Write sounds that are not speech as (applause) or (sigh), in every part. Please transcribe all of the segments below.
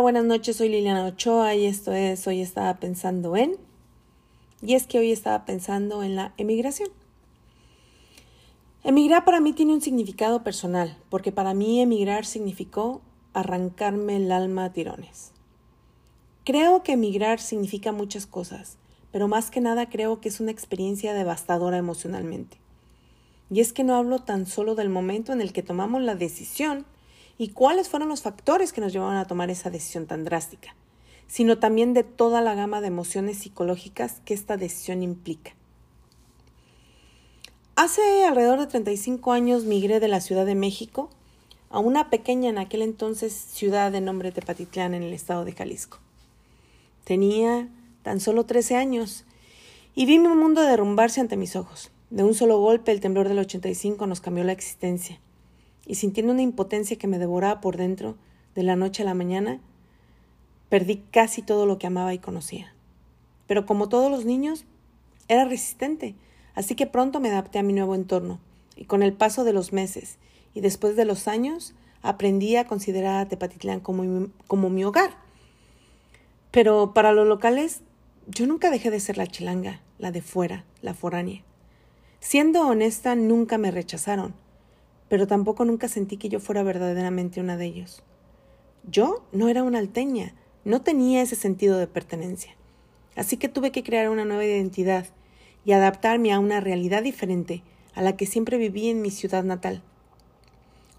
Buenas noches, soy Liliana Ochoa y esto es Hoy estaba pensando en... Y es que hoy estaba pensando en la emigración. Emigrar para mí tiene un significado personal, porque para mí emigrar significó arrancarme el alma a tirones. Creo que emigrar significa muchas cosas, pero más que nada creo que es una experiencia devastadora emocionalmente. Y es que no hablo tan solo del momento en el que tomamos la decisión y cuáles fueron los factores que nos llevaron a tomar esa decisión tan drástica, sino también de toda la gama de emociones psicológicas que esta decisión implica. Hace alrededor de 35 años migré de la Ciudad de México a una pequeña en aquel entonces ciudad de nombre Tepatitlán en el estado de Jalisco. Tenía tan solo 13 años y vi mi mundo derrumbarse ante mis ojos. De un solo golpe el temblor del 85 nos cambió la existencia, y sintiendo una impotencia que me devoraba por dentro, de la noche a la mañana, perdí casi todo lo que amaba y conocía. Pero como todos los niños, era resistente, así que pronto me adapté a mi nuevo entorno, y con el paso de los meses y después de los años, aprendí a considerar a Tepatitlán como como mi hogar. Pero para los locales, yo nunca dejé de ser la chilanga, la de fuera, la foránea. Siendo honesta, nunca me rechazaron, pero tampoco nunca sentí que yo fuera verdaderamente una de ellos. Yo no era una alteña, no tenía ese sentido de pertenencia. Así que tuve que crear una nueva identidad y adaptarme a una realidad diferente a la que siempre viví en mi ciudad natal.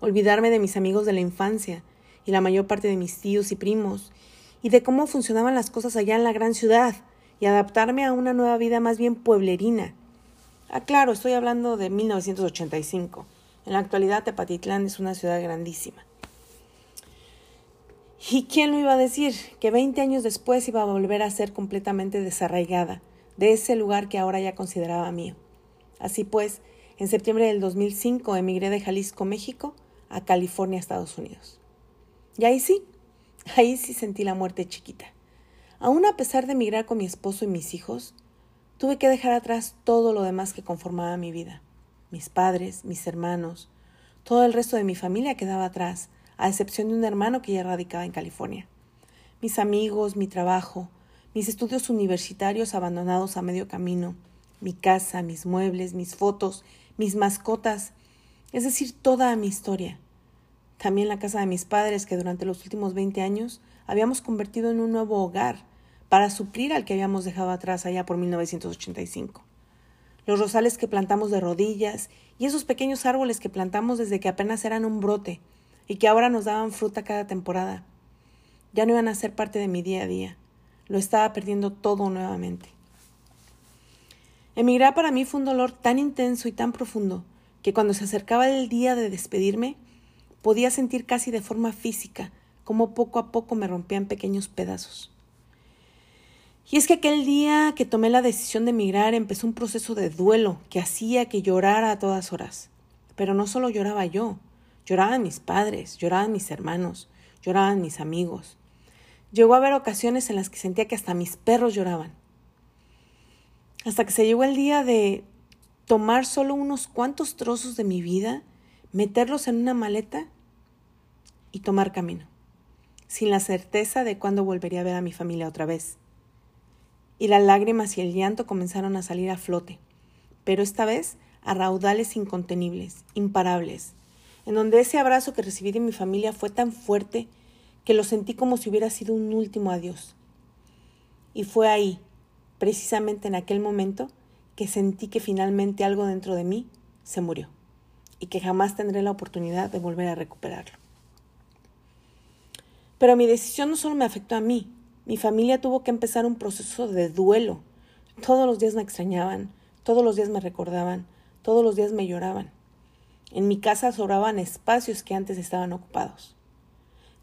Olvidarme de mis amigos de la infancia y la mayor parte de mis tíos y primos, y de cómo funcionaban las cosas allá en la gran ciudad, y adaptarme a una nueva vida más bien pueblerina, Ah, claro, estoy hablando de 1985. En la actualidad Tepatitlán es una ciudad grandísima. ¿Y quién lo iba a decir? Que 20 años después iba a volver a ser completamente desarraigada de ese lugar que ahora ya consideraba mío. Así pues, en septiembre del 2005 emigré de Jalisco, México, a California, Estados Unidos. Y ahí sí, ahí sí sentí la muerte chiquita. Aún a pesar de emigrar con mi esposo y mis hijos, Tuve que dejar atrás todo lo demás que conformaba mi vida. Mis padres, mis hermanos, todo el resto de mi familia quedaba atrás, a excepción de un hermano que ya radicaba en California. Mis amigos, mi trabajo, mis estudios universitarios abandonados a medio camino, mi casa, mis muebles, mis fotos, mis mascotas, es decir, toda mi historia. También la casa de mis padres que durante los últimos 20 años habíamos convertido en un nuevo hogar, para suplir al que habíamos dejado atrás allá por 1985. Los rosales que plantamos de rodillas y esos pequeños árboles que plantamos desde que apenas eran un brote y que ahora nos daban fruta cada temporada. Ya no iban a ser parte de mi día a día. Lo estaba perdiendo todo nuevamente. Emigrar para mí fue un dolor tan intenso y tan profundo que cuando se acercaba el día de despedirme, podía sentir casi de forma física cómo poco a poco me rompían pequeños pedazos. Y es que aquel día que tomé la decisión de emigrar empezó un proceso de duelo que hacía que llorara a todas horas. Pero no solo lloraba yo, lloraban mis padres, lloraban mis hermanos, lloraban mis amigos. Llegó a haber ocasiones en las que sentía que hasta mis perros lloraban. Hasta que se llegó el día de tomar solo unos cuantos trozos de mi vida, meterlos en una maleta y tomar camino, sin la certeza de cuándo volvería a ver a mi familia otra vez y las lágrimas y el llanto comenzaron a salir a flote, pero esta vez a raudales incontenibles, imparables, en donde ese abrazo que recibí de mi familia fue tan fuerte que lo sentí como si hubiera sido un último adiós. Y fue ahí, precisamente en aquel momento, que sentí que finalmente algo dentro de mí se murió y que jamás tendré la oportunidad de volver a recuperarlo. Pero mi decisión no solo me afectó a mí, mi familia tuvo que empezar un proceso de duelo. Todos los días me extrañaban, todos los días me recordaban, todos los días me lloraban. En mi casa sobraban espacios que antes estaban ocupados.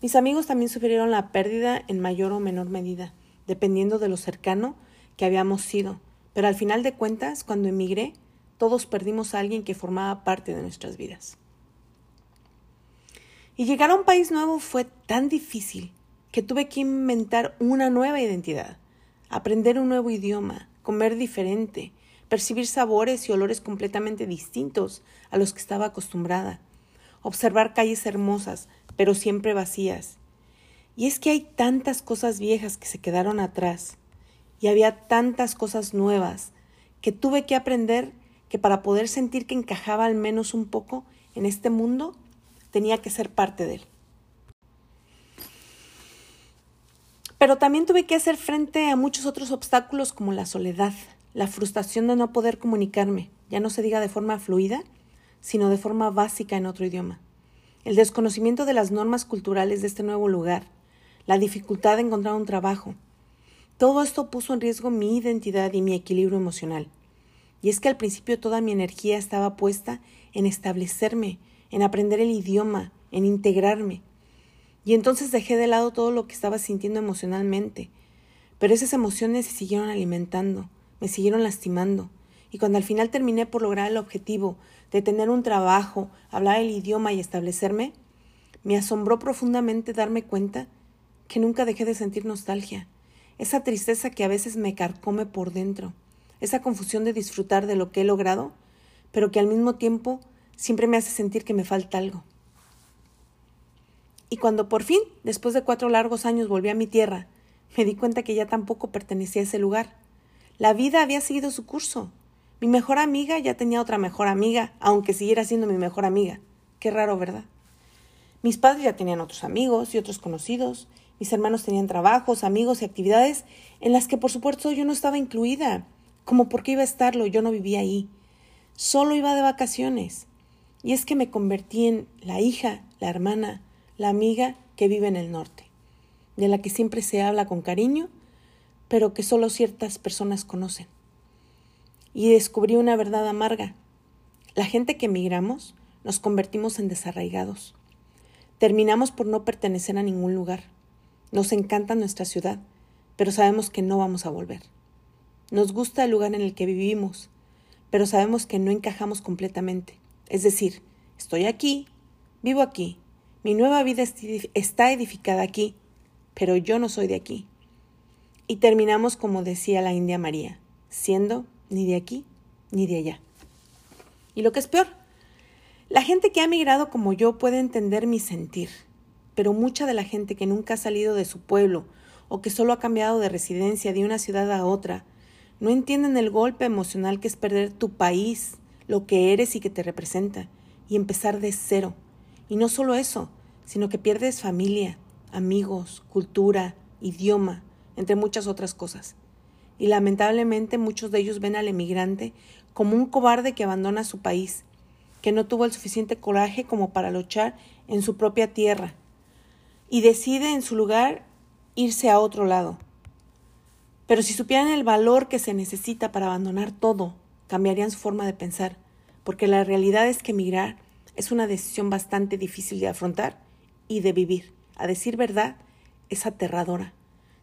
Mis amigos también sufrieron la pérdida en mayor o menor medida, dependiendo de lo cercano que habíamos sido, pero al final de cuentas, cuando emigré, todos perdimos a alguien que formaba parte de nuestras vidas. Y llegar a un país nuevo fue tan difícil que tuve que inventar una nueva identidad, aprender un nuevo idioma, comer diferente, percibir sabores y olores completamente distintos a los que estaba acostumbrada, observar calles hermosas, pero siempre vacías. Y es que hay tantas cosas viejas que se quedaron atrás y había tantas cosas nuevas que tuve que aprender que para poder sentir que encajaba al menos un poco en este mundo, tenía que ser parte de él. Pero también tuve que hacer frente a muchos otros obstáculos como la soledad, la frustración de no poder comunicarme, ya no se diga de forma fluida, sino de forma básica en otro idioma, el desconocimiento de las normas culturales de este nuevo lugar, la dificultad de encontrar un trabajo. Todo esto puso en riesgo mi identidad y mi equilibrio emocional. Y es que al principio toda mi energía estaba puesta en establecerme, en aprender el idioma, en integrarme. Y entonces dejé de lado todo lo que estaba sintiendo emocionalmente. Pero esas emociones se siguieron alimentando, me siguieron lastimando. Y cuando al final terminé por lograr el objetivo de tener un trabajo, hablar el idioma y establecerme, me asombró profundamente darme cuenta que nunca dejé de sentir nostalgia, esa tristeza que a veces me carcome por dentro, esa confusión de disfrutar de lo que he logrado, pero que al mismo tiempo siempre me hace sentir que me falta algo. Y cuando por fin, después de cuatro largos años, volví a mi tierra, me di cuenta que ya tampoco pertenecía a ese lugar. La vida había seguido su curso. Mi mejor amiga ya tenía otra mejor amiga, aunque siguiera siendo mi mejor amiga. Qué raro, ¿verdad? Mis padres ya tenían otros amigos y otros conocidos. Mis hermanos tenían trabajos, amigos y actividades en las que por supuesto yo no estaba incluida. Como por qué iba a estarlo, yo no vivía ahí. Solo iba de vacaciones. Y es que me convertí en la hija, la hermana, la amiga que vive en el norte, de la que siempre se habla con cariño, pero que solo ciertas personas conocen y descubrí una verdad amarga. La gente que emigramos nos convertimos en desarraigados. Terminamos por no pertenecer a ningún lugar. Nos encanta nuestra ciudad, pero sabemos que no vamos a volver. Nos gusta el lugar en el que vivimos, pero sabemos que no encajamos completamente. Es decir, estoy aquí, vivo aquí, mi nueva vida está edificada aquí, pero yo no soy de aquí. Y terminamos como decía la India María, siendo ni de aquí ni de allá. Y lo que es peor, la gente que ha migrado como yo puede entender mi sentir, pero mucha de la gente que nunca ha salido de su pueblo o que solo ha cambiado de residencia de una ciudad a otra, no entienden el golpe emocional que es perder tu país, lo que eres y que te representa, y empezar de cero. Y no solo eso, sino que pierdes familia, amigos, cultura, idioma, entre muchas otras cosas y lamentablemente muchos de ellos ven al emigrante como un cobarde que abandona su país, que no tuvo el suficiente coraje como para luchar en su propia tierra y decide en su lugar irse a otro lado. Pero si supieran el valor que se necesita para abandonar todo, cambiarían su forma de pensar, porque la realidad es que emigrar es una decisión bastante difícil de afrontar y de vivir. A decir verdad, es aterradora,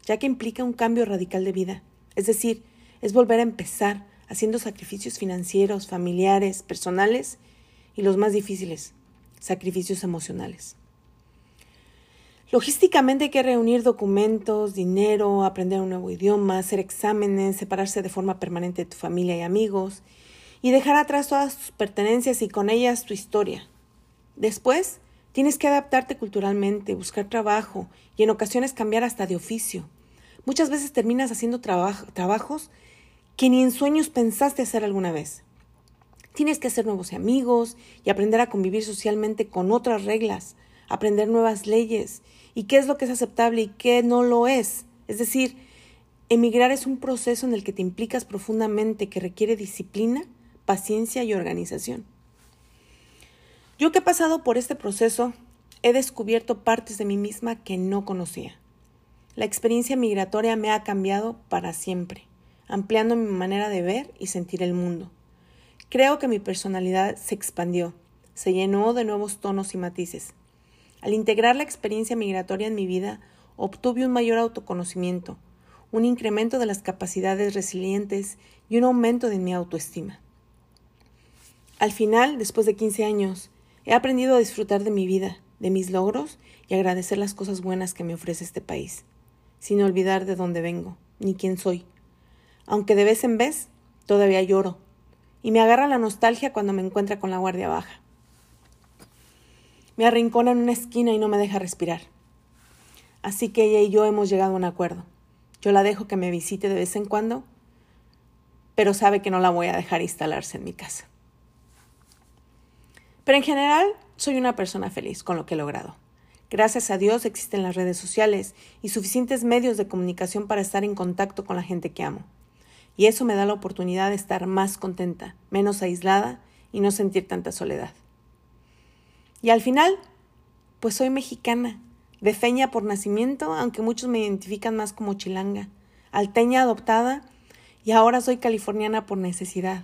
ya que implica un cambio radical de vida. Es decir, es volver a empezar haciendo sacrificios financieros, familiares, personales y los más difíciles, sacrificios emocionales. Logísticamente hay que reunir documentos, dinero, aprender un nuevo idioma, hacer exámenes, separarse de forma permanente de tu familia y amigos y dejar atrás todas tus pertenencias y con ellas tu historia. Después, tienes que adaptarte culturalmente, buscar trabajo y en ocasiones cambiar hasta de oficio. Muchas veces terminas haciendo trabajos que ni en sueños pensaste hacer alguna vez. Tienes que hacer nuevos amigos y aprender a convivir socialmente con otras reglas, aprender nuevas leyes y qué es lo que es aceptable y qué no lo es. Es decir, emigrar es un proceso en el que te implicas profundamente, que requiere disciplina, paciencia y organización. Yo que he pasado por este proceso, he descubierto partes de mí misma que no conocía. La experiencia migratoria me ha cambiado para siempre, ampliando mi manera de ver y sentir el mundo. Creo que mi personalidad se expandió, se llenó de nuevos tonos y matices. Al integrar la experiencia migratoria en mi vida, obtuve un mayor autoconocimiento, un incremento de las capacidades resilientes y un aumento de mi autoestima. Al final, después de 15 años, he aprendido a disfrutar de mi vida, de mis logros y agradecer las cosas buenas que me ofrece este país sin olvidar de dónde vengo, ni quién soy. Aunque de vez en vez todavía lloro, y me agarra la nostalgia cuando me encuentra con la guardia baja. Me arrincona en una esquina y no me deja respirar. así que ella y yo hemos llegado a un acuerdo. Yo la dejo que me visite de vez en cuando, pero sabe que no la voy a dejar instalarse en mi casa. Pero en general, soy una persona feliz con lo que he logrado. Gracias a Dios existen las redes sociales y suficientes medios de comunicación para estar en contacto con la gente que amo. Y eso me da la oportunidad de estar más contenta, menos aislada y no sentir tanta soledad. Y al final, pues soy mexicana, de feña por nacimiento, aunque muchos me identifican más como chilanga, alteña adoptada y ahora soy californiana por necesidad.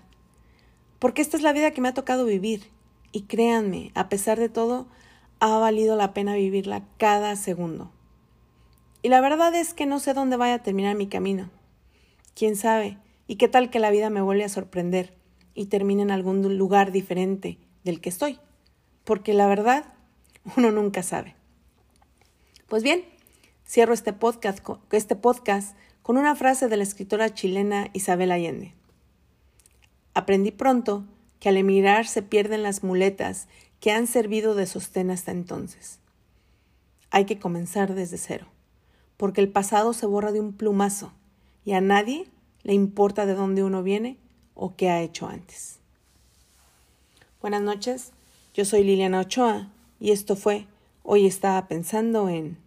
Porque esta es la vida que me ha tocado vivir y créanme, a pesar de todo, ha valido la pena vivirla cada segundo. Y la verdad es que no sé dónde vaya a terminar mi camino. ¿Quién sabe? ¿Y qué tal que la vida me vuelve a sorprender y termine en algún lugar diferente del que estoy? Porque la verdad, (laughs) uno nunca sabe. Pues bien, cierro este podcast, este podcast con una frase de la escritora chilena Isabel Allende. Aprendí pronto que al emigrar se pierden las muletas que han servido de sostén hasta entonces. Hay que comenzar desde cero, porque el pasado se borra de un plumazo y a nadie le importa de dónde uno viene o qué ha hecho antes. Buenas noches, yo soy Liliana Ochoa y esto fue Hoy estaba pensando en...